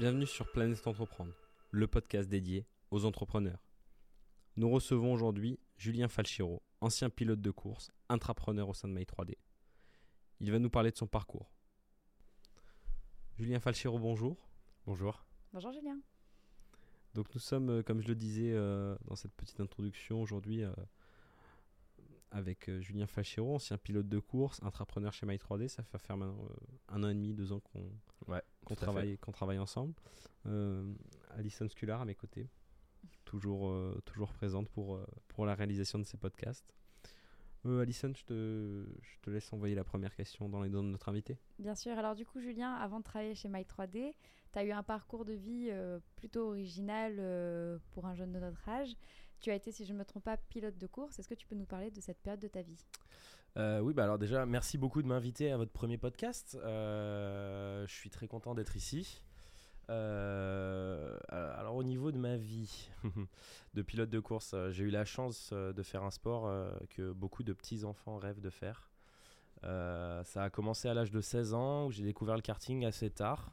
Bienvenue sur Planète Entreprendre, le podcast dédié aux entrepreneurs. Nous recevons aujourd'hui Julien Falchiro, ancien pilote de course, intrapreneur au sein de My 3D. Il va nous parler de son parcours. Julien Falchiro, bonjour. Bonjour. Bonjour Julien. Donc nous sommes, euh, comme je le disais euh, dans cette petite introduction aujourd'hui, euh, avec euh, Julien Falchiro, ancien pilote de course, intrapreneur chez My3D. Ça fait faire maintenant euh, un an et demi, deux ans qu'on Ouais, travaille, qu'on travaille ensemble. Euh, Alison Scular à mes côtés, toujours, euh, toujours présente pour, euh, pour la réalisation de ces podcasts. Euh, Alison, je te, je te laisse envoyer la première question dans les dons de notre invité. Bien sûr. Alors du coup, Julien, avant de travailler chez My3D, tu as eu un parcours de vie euh, plutôt original euh, pour un jeune de notre âge. Tu as été, si je ne me trompe pas, pilote de course. Est-ce que tu peux nous parler de cette période de ta vie? Euh, oui, bah alors déjà, merci beaucoup de m'inviter à votre premier podcast. Euh, je suis très content d'être ici. Euh, alors au niveau de ma vie de pilote de course, j'ai eu la chance de faire un sport que beaucoup de petits enfants rêvent de faire. Ça a commencé à l'âge de 16 ans où j'ai découvert le karting assez tard.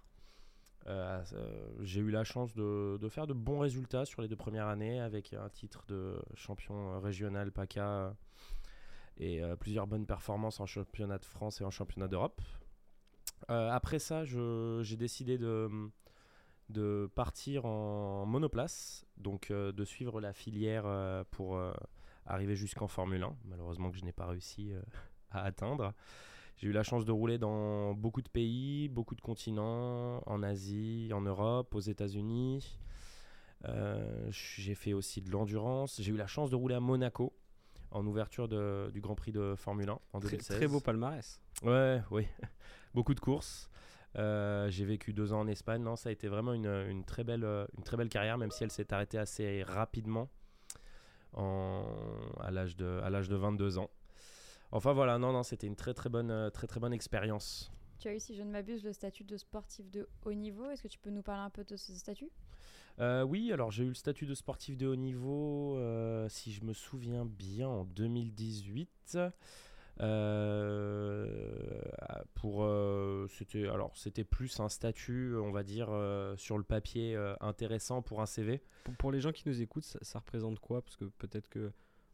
Euh, euh, j'ai eu la chance de, faire de bons résultats sur les deux premières années avec un titre de champion régional PACA euh, et euh, plusieurs bonnes performances en championnat de France et en championnat d'Europe. Euh, après ça, j'ai décidé de, de partir en monoplace, donc euh, de suivre la filière euh, pour euh, arriver jusqu'en Formule 1, malheureusement que je n'ai pas réussi euh, à atteindre. J'ai eu la chance de rouler dans beaucoup de pays, beaucoup de continents, en Asie, en Europe, aux États-Unis. Euh, j'ai fait aussi de l'endurance. J'ai eu la chance de rouler à Monaco en ouverture de- du Grand Prix de Formule 1 en Très, 2016. très beau palmarès. Ouais, oui. Beaucoup de courses. Euh, j'ai vécu deux ans en Espagne. Non, ça a été vraiment une, une très, belle, une très belle carrière, même si elle s'est arrêtée assez rapidement en, à l'âge de, à l'âge de 22 ans. Enfin voilà, non, non, c'était une très très bonne, euh, très très bonne expérience. Tu as eu, si je ne m'abuse, le statut de sportif de haut niveau. Est-ce que tu peux nous parler un peu de ce statut? Euh, oui, alors j'ai eu le statut de sportif de haut niveau, euh, si je me souviens bien, en 2018. Euh, pour euh, c'était alors c'était plus un statut, on va dire, euh, sur le papier euh, intéressant pour un CV. Pour, pour les gens qui nous écoutent, ça, ça représente quoi? Parce que peut-être que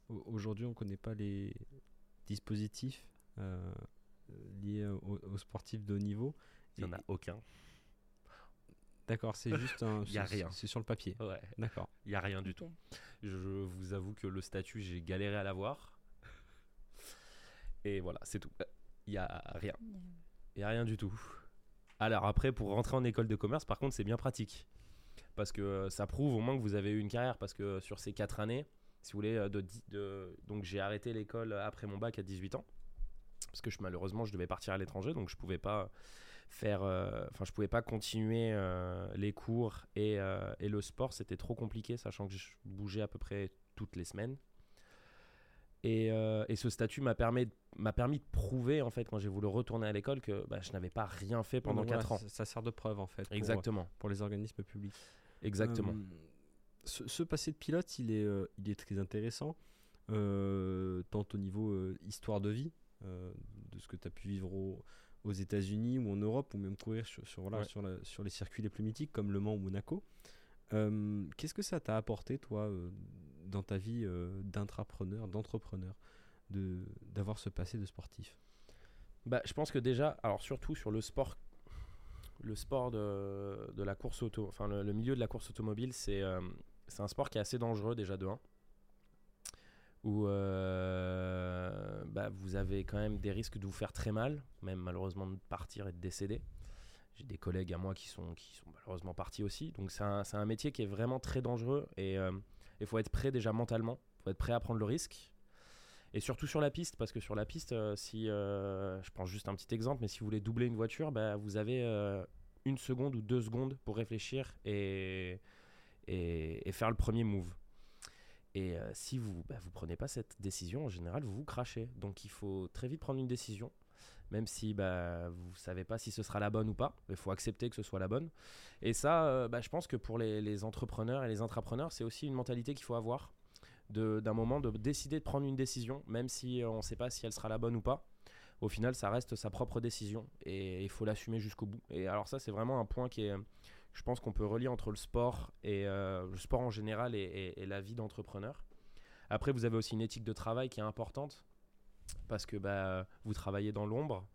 au- aujourd'hui on ne connaît pas les dispositifs euh, liés aux, aux sportifs de haut niveau. Il n'y en a aucun. D'accord, c'est juste un. Y a rien. C'est sur le papier. Ouais, D'accord. il y a rien du tout. Je vous avoue que le statut, j'ai galéré à l'avoir. Et voilà, c'est tout. Il y a rien. Il n'y a rien du tout. Alors après, pour rentrer en école de commerce, par contre, c'est bien pratique. Parce que euh, ça prouve au moins que vous avez eu une carrière. Parce que sur ces 4 années, si vous voulez, euh, de, dix- de- donc j'ai arrêté l'école après mon bac à 18 ans. Parce que je, malheureusement, je devais partir à l'étranger. Donc je pouvais pas faire. euh, Enfin, je pouvais pas continuer euh, les cours et, euh, et le sport. C'était trop compliqué, sachant que je bougeais à peu près toutes les semaines. Et, et ce statut m'a permis, m'a permis de prouver, en fait, quand j'ai voulu retourner à l'école, que bah, je n'avais pas rien fait pendant Donc 4 voilà, ans. Ça, ça sert de preuve en fait. pour- Exactement. Pour, les organismes publics. Exactement. Ce, ce passé de pilote, il est, euh, il est très intéressant, euh, tant au niveau euh, histoire de vie, de ce que tu as pu vivre au- aux États-Unis ou en Europe, ou même courir sur, sur, voilà, Ouais. sur, la- sur les circuits les plus mythiques comme Le Mans ou Monaco. Qu'est-ce que ça t'a apporté, toi, dans ta vie d'intrapreneur, d'entrepreneur, de- d'avoir ce passé de sportif? Bah, je pense que déjà, alors surtout sur le sport, le sport de, de la course auto, enfin le, le milieu de la course automobile, c'est euh, c'est un sport qui est assez dangereux déjà de 1. Où euh, bah, vous avez quand même des risques de vous faire très mal, même malheureusement de partir et de décéder. J'ai des collègues à moi qui sont, qui sont malheureusement partis aussi. Donc c'est un, un métier qui est vraiment très dangereux et il faut être prêt déjà mentalement. Il faut être prêt à prendre le risque. Et surtout sur la piste, parce que sur la piste, euh, si euh, je prends juste un petit exemple, mais si vous voulez doubler une voiture, bah, vous avez euh, une seconde ou deux secondes pour réfléchir et, et, faire le premier move. Et euh, si vous bah, vous prenez pas cette décision, en général, vous vous crachez. Donc il faut très vite prendre une décision, même si bah, vous savez pas si ce sera la bonne ou pas. Il faut accepter que ce soit la bonne. Et ça, euh, bah, je pense que pour les, entrepreneurs et les intrapreneurs, c'est aussi une mentalité qu'il faut avoir d'un moment de décider de prendre une décision, même si on ne sait pas si elle sera la bonne ou pas. Au final, ça reste sa propre décision et il faut l'assumer jusqu'au bout. Et alors ça, c'est vraiment un point qui est, je pense qu'on peut relier entre le sport et le sport en général et, la vie d'entrepreneur. Après, vous avez aussi une éthique de travail qui est importante parce que bah, vous travaillez dans l'ombre.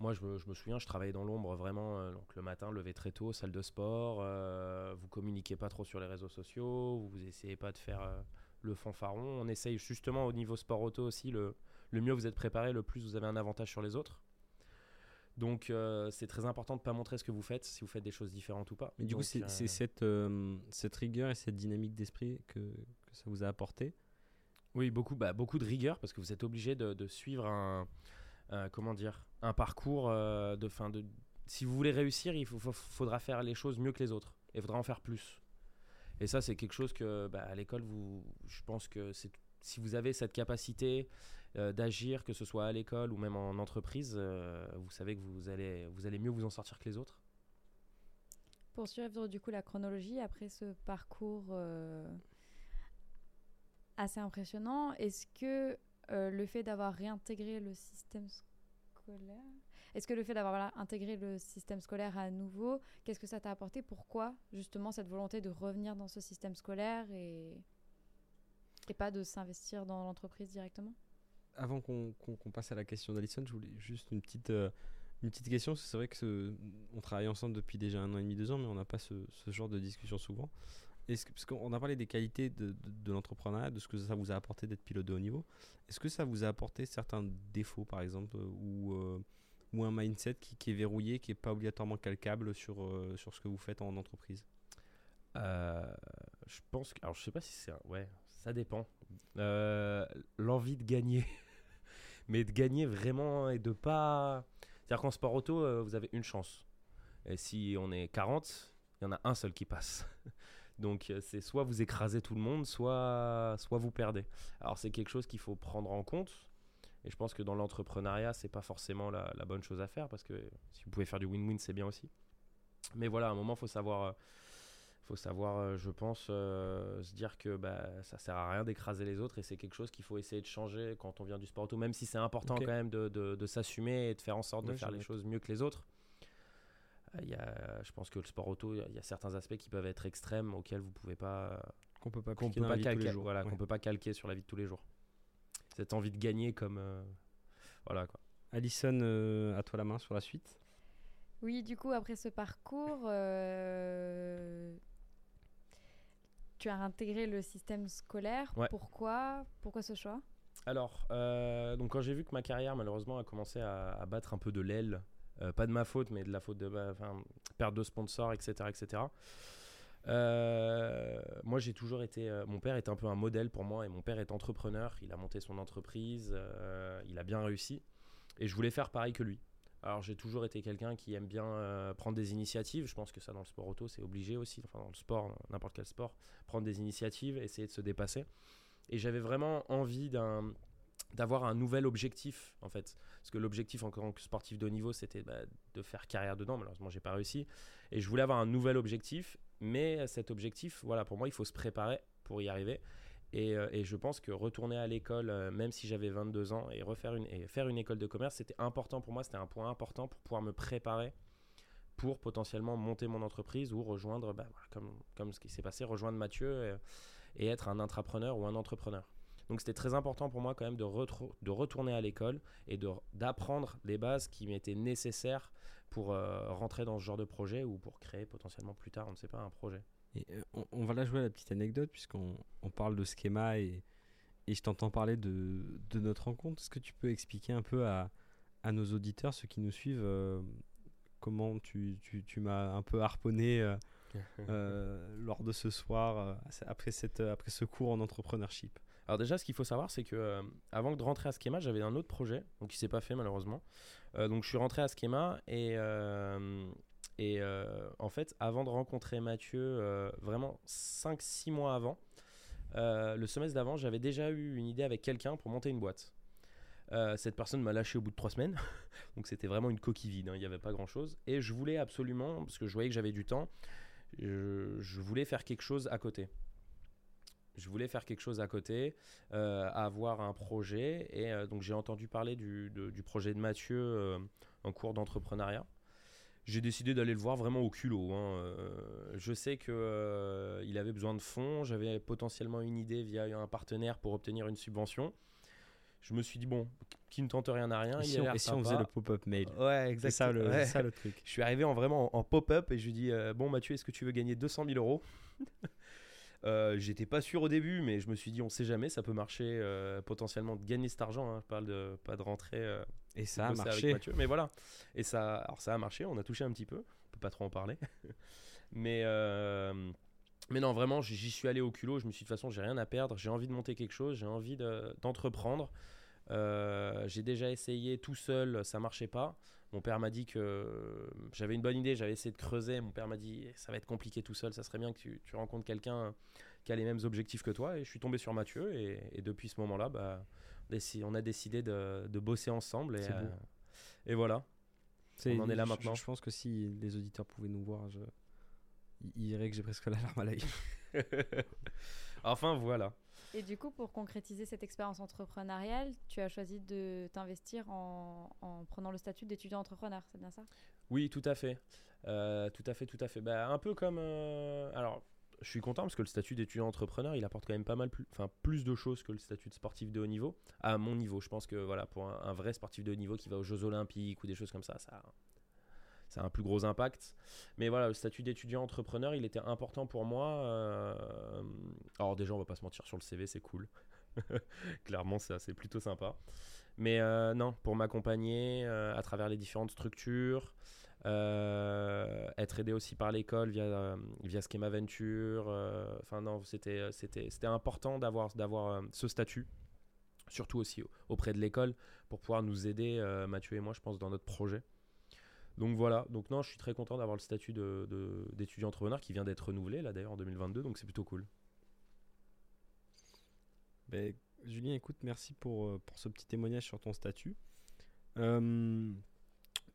Moi, je me, souviens, je travaillais dans l'ombre vraiment. Euh, le matin, lever très tôt, salle de sport. Euh, vous communiquez pas trop sur les réseaux sociaux. Vous essayez pas de faire euh, le fanfaron. On essaye justement au niveau sport auto aussi. Le mieux vous êtes préparé, le plus vous avez un avantage sur les autres. Donc c'est très important de ne pas montrer ce que vous faites, si vous faites des choses différentes ou pas. Mais du coup, c'est cette, cette rigueur et cette dynamique d'esprit que, que, ça vous a apporté Oui, beaucoup, bah, beaucoup de rigueur parce que vous êtes obligé de, de suivre un, euh, comment dire, un parcours euh, de fin de. Si vous voulez réussir, il faudra faire les choses mieux que les autres. Et il faudra en faire plus. Et ça, c'est quelque chose que, bah, à l'école, vous, je pense que c'est si vous avez cette capacité euh, d'agir, que ce soit à l'école ou même en entreprise, vous savez que vous allez, mieux vous en sortir que les autres. Pour suivre du coup la chronologie, après ce parcours assez impressionnant, est-ce que euh, le fait d'avoir réintégré le système scolaire, est-ce que le fait d'avoir intégré le système scolaire à nouveau, qu'est-ce que ça t'a apporté? Pourquoi justement cette volonté de revenir dans ce système scolaire et, et pas de s'investir dans l'entreprise directement? Avant qu'on passe à la question d'Alison, je voulais juste une petite, euh, une petite question. C'est vrai que on travaille ensemble depuis déjà un an et demi, deux ans, mais on n'a pas ce, ce, genre de discussion souvent parce qu'on a parlé des qualités de, de, l'entrepreneuriat, de ce que ça vous a apporté d'être pilote de haut niveau. Est-ce que ça vous a apporté certains défauts, par exemple, ou, euh, ou un mindset qui, est verrouillé, qui n'est pas obligatoirement calcable sur, euh, sur ce que vous faites en entreprise? Euh, Je pense que. Alors, je sais pas si c'est. Ouais, ça dépend. L'envie de gagner. Mais de gagner vraiment et de pas. C'est-à-dire qu'en sport auto, vous avez une chance. Et si on est 40, il y en a un seul qui passe. Donc euh, c'est soit vous écrasez tout le monde, soit, soit vous perdez. Alors c'est quelque chose qu'il faut prendre en compte. Et je pense que dans l'entrepreneuriat, c'est pas forcément la, bonne chose à faire parce que si vous pouvez faire du win-win, c'est bien aussi. Mais voilà, à un moment, faut savoir, euh, faut savoir, euh, je pense, se dire que bah, ça sert à rien d'écraser les autres et c'est quelque chose qu'il faut essayer de changer quand on vient du sport auto, même si c'est important quand même de, de, s'assumer et de faire en sorte de faire les choses mieux que les autres. Il y a, je pense que le sport auto, il y a certains aspects qui peuvent être extrêmes auxquels vous pouvez pas qu'on peut pas qu'on peut pas calquer, voilà, qu'on peut pas calquer sur la vie de tous les jours. Cette envie de gagner comme euh, voilà quoi. Alison, euh, à toi la main sur la suite. Oui, du coup après ce parcours, euh, tu as intégré le système scolaire. Pourquoi? Pourquoi ce choix? Alors, donc quand j'ai vu que ma carrière malheureusement a commencé à, à battre un peu de l'aile euh, pas de ma faute, mais de la faute de bah, perte de sponsors, etc. etc. Euh, moi, j'ai toujours été. Euh, mon père est un peu un modèle pour moi, et mon père est entrepreneur. Il a monté son entreprise, il a bien réussi, et je voulais faire pareil que lui. Alors, j'ai toujours été quelqu'un qui aime bien prendre des initiatives. Je pense que ça, dans le sport auto, c'est obligé aussi. Enfin, dans le sport, n'importe quel sport, prendre des initiatives, essayer de se dépasser. Et j'avais vraiment envie d'un d'avoir un nouvel objectif en fait parce que l'objectif en tant que sportif de haut niveau c'était bah, de faire carrière dedans malheureusement j'ai pas réussi et je voulais avoir un nouvel objectif mais cet objectif voilà pour moi il faut se préparer pour y arriver et, euh, et je pense que retourner à l'école euh, même si j'avais 22 ans et refaire une et faire une école de commerce c'était important pour moi c'était un point important pour pouvoir me préparer pour potentiellement monter mon entreprise ou rejoindre bah, comme, comme ce qui s'est passé rejoindre Mathieu et être un intrapreneur ou un entrepreneur donc c'était très important pour moi quand même de, de retourner à l'école et d'apprendre les bases qui m'étaient nécessaires pour euh, rentrer dans ce genre de projet ou pour créer potentiellement plus tard, on ne sait pas, un projet. Et euh, on, va là jouer à la petite anecdote puisqu'on on parle de schéma et, et je t'entends parler de, de, notre rencontre. Est-ce que tu peux expliquer un peu à, à nos auditeurs, ceux qui nous suivent, euh, comment tu, tu, tu m'as un peu harponné lors de ce soir, après, cette, après ce cours en entrepreneurship? Alors déjà, ce qu'il faut savoir, c'est que euh, avant de rentrer à Schema, j'avais un autre projet, donc qui s'est pas fait malheureusement. Euh, donc je suis rentré à Schema et euh, et en fait, avant de rencontrer Mathieu, vraiment 5-6 mois avant, le semestre d'avant, j'avais déjà eu une idée avec quelqu'un pour monter une boîte. cette personne m'a lâché au bout de 3 semaines, donc c'était vraiment une coquille vide, hein, il n'y avait pas grand chose. Et je voulais absolument, parce que je voyais que j'avais du temps, je voulais faire quelque chose à côté je voulais faire quelque chose à côté, euh, avoir un projet. Et euh, donc j'ai entendu parler du, projet de Mathieu euh, en cours d'entrepreneuriat. J'ai décidé d'aller le voir vraiment au culot. hein. Euh, je sais que euh, il avait besoin de fonds. J'avais potentiellement une idée via un partenaire pour obtenir une subvention. Je me suis dit bon, qui ne tente rien n'a rien. Et il si on, l'air et si on sympa. faisait le pop-up mail Ouais, C'est exact. ça, le, Ouais. c'est ça le truc. Je suis arrivé en vraiment en, en pop-up et je lui dis euh, bon Mathieu, est-ce que tu veux gagner 200 000 euros? Euh, J'étais pas sûr au début, mais je me suis dit on sait jamais, ça peut marcher euh, potentiellement de gagner cet argent. hein. Je parle de pas de rentrer. euh, Et ça a marché. Mathieu. Mais voilà. Et ça, alors ça a marché. On a touché un petit peu. On peut pas trop en parler. mais mais non, vraiment, j'y suis allé au culot. Je me suis dit de toute façon, j'ai rien à perdre. J'ai envie de monter quelque chose. J'ai envie de- d'entreprendre. Euh, j'ai déjà essayé tout seul, ça marchait pas. Mon père m'a dit que j'avais une bonne idée, j'avais essayé de creuser. Mon père m'a dit ça va être compliqué tout seul, ça serait bien que tu, tu rencontres quelqu'un qui a les mêmes objectifs que toi. Et je suis tombé sur Mathieu et, et depuis ce moment-là, bah, on a décidé de, de bosser ensemble. Et, euh, voilà. On en est là je- maintenant. Je, pense que si les auditeurs pouvaient nous voir, je... ils ils diraient que j'ai presque la larme à l'œil. enfin voilà. Et du coup, pour concrétiser cette expérience entrepreneuriale, tu as choisi de t'investir en, en prenant le statut d'étudiant entrepreneur, c'est bien ça? Oui, tout à fait. Euh, tout à fait, tout à fait. Bah, un peu comme. euh, alors, je suis content parce que le statut d'étudiant entrepreneur, il apporte quand même pas mal plus, de choses que le statut de sportif de haut niveau. À mon niveau, je pense que voilà, pour un, un vrai sportif de haut niveau qui va aux Jeux Olympiques ou des choses comme ça, ça, ça a un plus gros impact. Mais voilà, le statut d'étudiant entrepreneur, il était important pour moi. euh, Alors, déjà, on va pas se mentir sur le CV, c'est cool. Clairement, c'est plutôt sympa. Mais euh, non, pour m'accompagner euh, à travers les différentes structures, euh, être aidé aussi par l'école via, via Schema Venture. Enfin, non, c'était, c'était, c'était important d'avoir, d'avoir ce statut, surtout aussi auprès de l'école, pour pouvoir nous aider, Mathieu et moi, je pense, dans notre projet. Donc voilà, donc non, je suis très content d'avoir le statut d'étudiant entrepreneur qui vient d'être renouvelé, là d'ailleurs, en 2022, donc c'est plutôt cool. Ben, Julien, écoute, merci pour, euh, ce petit témoignage sur ton statut. Euh,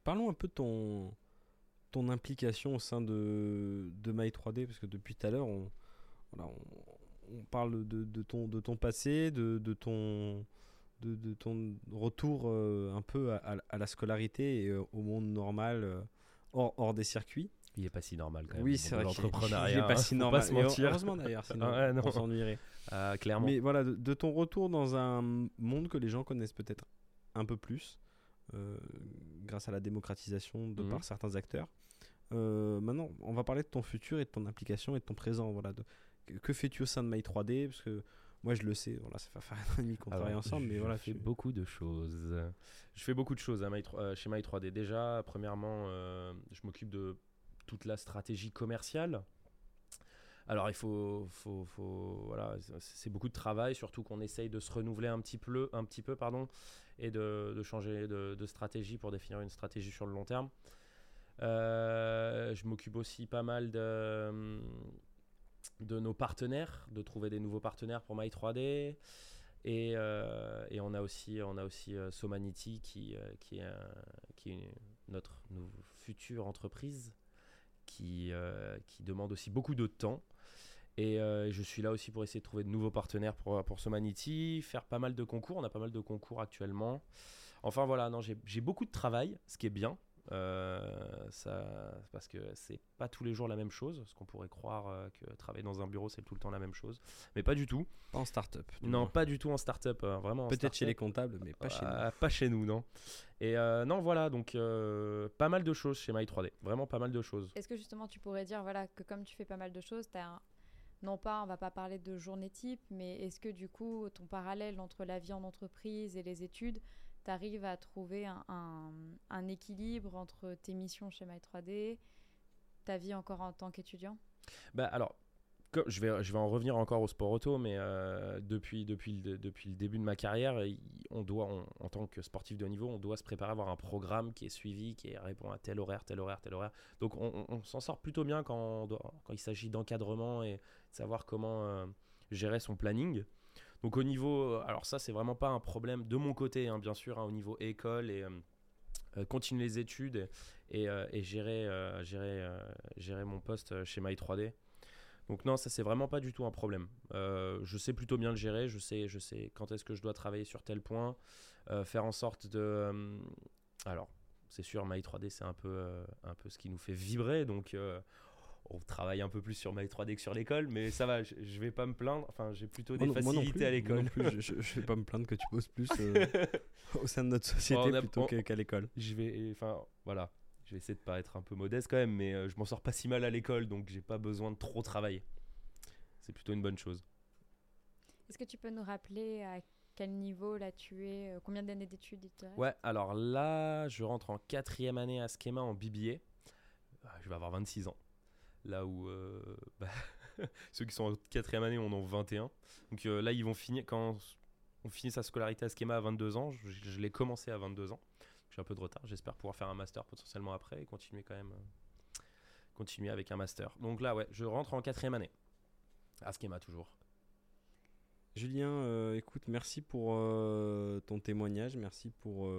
parlons un peu de ton, implication au sein de, de My3D, parce que depuis tout à l'heure, on, parle de, ton, de ton passé, de ton, de, de ton retour euh, un peu à, la scolarité et euh, au monde normal, euh, hors, hors des circuits. Il est pas si normal quand même. Oui, c'est vrai l'entrepreneuriat, il est pas hein, si normal. Pas se mentir. Heureusement d'ailleurs, sinon Ouais, on s'ennuierait. Ah, clairement. Mais voilà, de, de ton retour dans un monde que les gens connaissent peut-être un peu plus, euh, grâce à la démocratisation de Mhm. par certains acteurs. Euh, maintenant, on va parler de ton futur et de ton implication et de ton présent. Voilà, de- que, fais-tu au sein de My 3D Parce que moi, je le sais, voilà, ça fait faire un an et demi qu'on Alors, travaille ensemble, mais je voilà, fais tu- beaucoup de choses. Je fais beaucoup de choses à My 3 euh, chez My3D. Déjà, premièrement, euh, je m'occupe de toute la stratégie commerciale. Alors, il faut, faut, faut- voilà, c'est- c'est beaucoup de travail, surtout qu'on essaye de se renouveler un petit peu, un petit peu pardon, et de, de changer de, de stratégie pour définir une stratégie sur le long terme. Euh, je m'occupe aussi pas mal de, de nos partenaires, de trouver des nouveaux partenaires pour My3D. Et, euh, et on a aussi, on a aussi euh, Somanity qui, euh, qui, est, qui notre future entreprise qui, qui demande aussi beaucoup de temps. Et je suis là aussi pour essayer de trouver de nouveaux partenaires pour, pour Somanity, faire pas mal de concours. On a pas mal de concours actuellement. Enfin voilà, non, j'ai beaucoup de travail, ce qui est bien. Euh, ça, parce que c'est pas tous les jours la même chose. Parce qu'on pourrait croire euh, que travailler dans un bureau c'est tout le temps la même chose, mais pas du tout. pas en start-up. Non, moins. pas du tout en start-up, euh, vraiment. en Peut-être chez les comptables, mais pas chez nous. Euh, Pas chez nous, non. Et euh, non, voilà, donc euh, pas mal de choses chez My3D. Vraiment pas mal de choses. Est-ce que justement tu pourrais dire voilà, que comme tu fais pas mal de choses, tu as un... non pas, on va pas parler de journée type, mais est-ce que du coup ton parallèle entre la vie en entreprise et les études, tu arrives à trouver un, équilibre entre tes missions chez My3D, ta vie encore en tant qu'étudiant? Bah alors, je, vais, je vais en revenir encore au sport auto, mais euh, depuis, depuis, le, depuis le début de ma carrière, on doit, en tant que sportif de haut niveau, on doit se préparer à avoir un programme qui est suivi, qui répond à tel horaire, tel horaire, tel horaire. Donc on, s'en sort plutôt bien quand il s'agit d'encadrement et de savoir comment euh, gérer son planning. Donc au niveau, euh, alors ça c'est vraiment pas un problème de mon côté, hein, bien sûr, hein, au niveau école et euh, euh, continuer les études et, gérer, gérer, gérer mon poste chez My3D. Donc non, ça c'est vraiment pas du tout un problème. Je sais plutôt bien le gérer, je sais, je sais quand est-ce que je dois travailler sur tel point, faire en sorte de... alors, c'est sûr, My 3D, c'est un peu, un peu ce qui nous fait vibrer. Donc, on travaille un peu plus sur My 3D que sur l'école, mais ça va, je, je vais pas me plaindre. Enfin, j'ai plutôt des Moi non- moi non facilités plus, à moi l'école. non plus, je, je, je vais pas me plaindre que tu bosses plus euh, au sein de notre société a- plutôt on- qu'à l'école. je vais, enfin, voilà. Je vais essayer de pas être un peu modeste quand même, mais euh, je m'en sors pas si mal à l'école, donc j'ai pas besoin de trop travailler. C'est plutôt une bonne chose. Est-ce que tu peux nous rappeler à quel niveau là tu es euh, Combien d'années d'études Ouais, alors là, je rentre en quatrième année à Schema en BBA. Ah, Je vais avoir 26 ans. Là où euh, bah, ceux qui sont en quatrième année en ont 21. Donc euh, là, ils vont finir, quand on finit sa scolarité à Schema à 22 ans, je, l'ai commencé à 22 ans. J'ai un peu de retard. J'espère pouvoir faire un master potentiellement après et continuer quand même. euh, continuer avec un master. Donc là, ouais, je rentre en quatrième année. À Schema toujours. Julien, écoute, merci pour ton témoignage, merci pour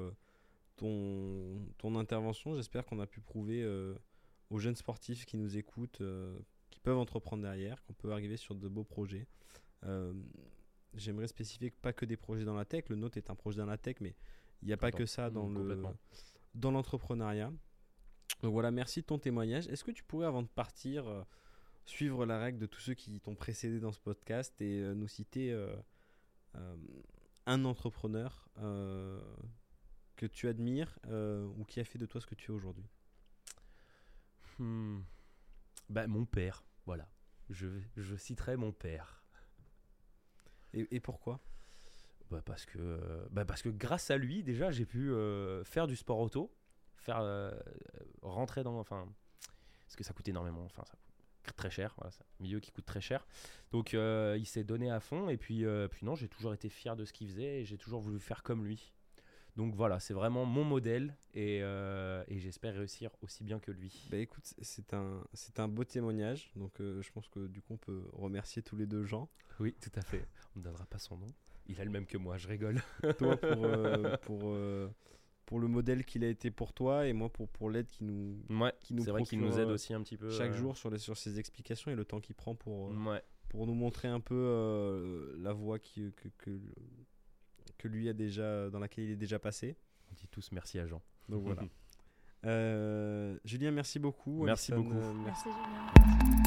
ton, ton intervention. J'espère qu'on a pu prouver aux jeunes sportifs qui nous écoutent euh, qu'ils peuvent entreprendre derrière, qu'on peut arriver sur de beaux projets. Euh, J'aimerais spécifier que pas que des projets dans la tech, le nôtre est un projet dans la tech, mais il n'y a pas que ça dans mm, le dans l'entrepreneuriat. Donc voilà, merci de ton témoignage. Est-ce que tu pourrais, avant de partir, euh, suivre la règle de tous ceux qui t'ont précédé dans ce podcast et euh, nous citer euh, un entrepreneur que tu admires ou qui a fait de toi ce que tu es aujourd'hui? Hmm. Bah, mon père, voilà. Je, je citerai mon père. et, et pourquoi? Bah, parce, que, euh, bah, parce que grâce à lui, déjà, j'ai pu euh, faire du sport auto, faire euh, rentrer dans. Enfin, parce que ça coûte énormément. Enfin, ça coûte très cher. Voilà, c'est un milieu qui coûte très cher. Donc, euh, il s'est donné à fond. Et puis, euh, puis non, j'ai toujours été fier de ce qu'il faisait et j'ai toujours voulu faire comme lui. Donc voilà, c'est vraiment mon modèle et, euh, et j'espère réussir aussi bien que lui. Bah écoute, c'est un, c'est un beau témoignage. Donc euh, je pense que du coup on peut remercier tous les deux gens. Oui, tout à fait. On ne donnera pas son nom. Il a le même que moi, je rigole. toi pour, euh, pour, pour le modèle qu'il a été pour toi et moi pour, pour l'aide qui nous, Ouais, qui nous c'est vrai qu'il nous aide aussi un petit peu. chaque jour sur, les, sur ses explications et le temps qu'il prend pour, Ouais, pour nous montrer un peu la voie qui, que, que, que lui a déjà, dans laquelle il est déjà passé. on dit tous merci à Jean. Donc voilà. Euh, Julien, merci beaucoup. Merci Alison, beaucoup. euh, merci. Merci Julien.